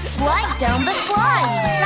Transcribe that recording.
Slide down the slide.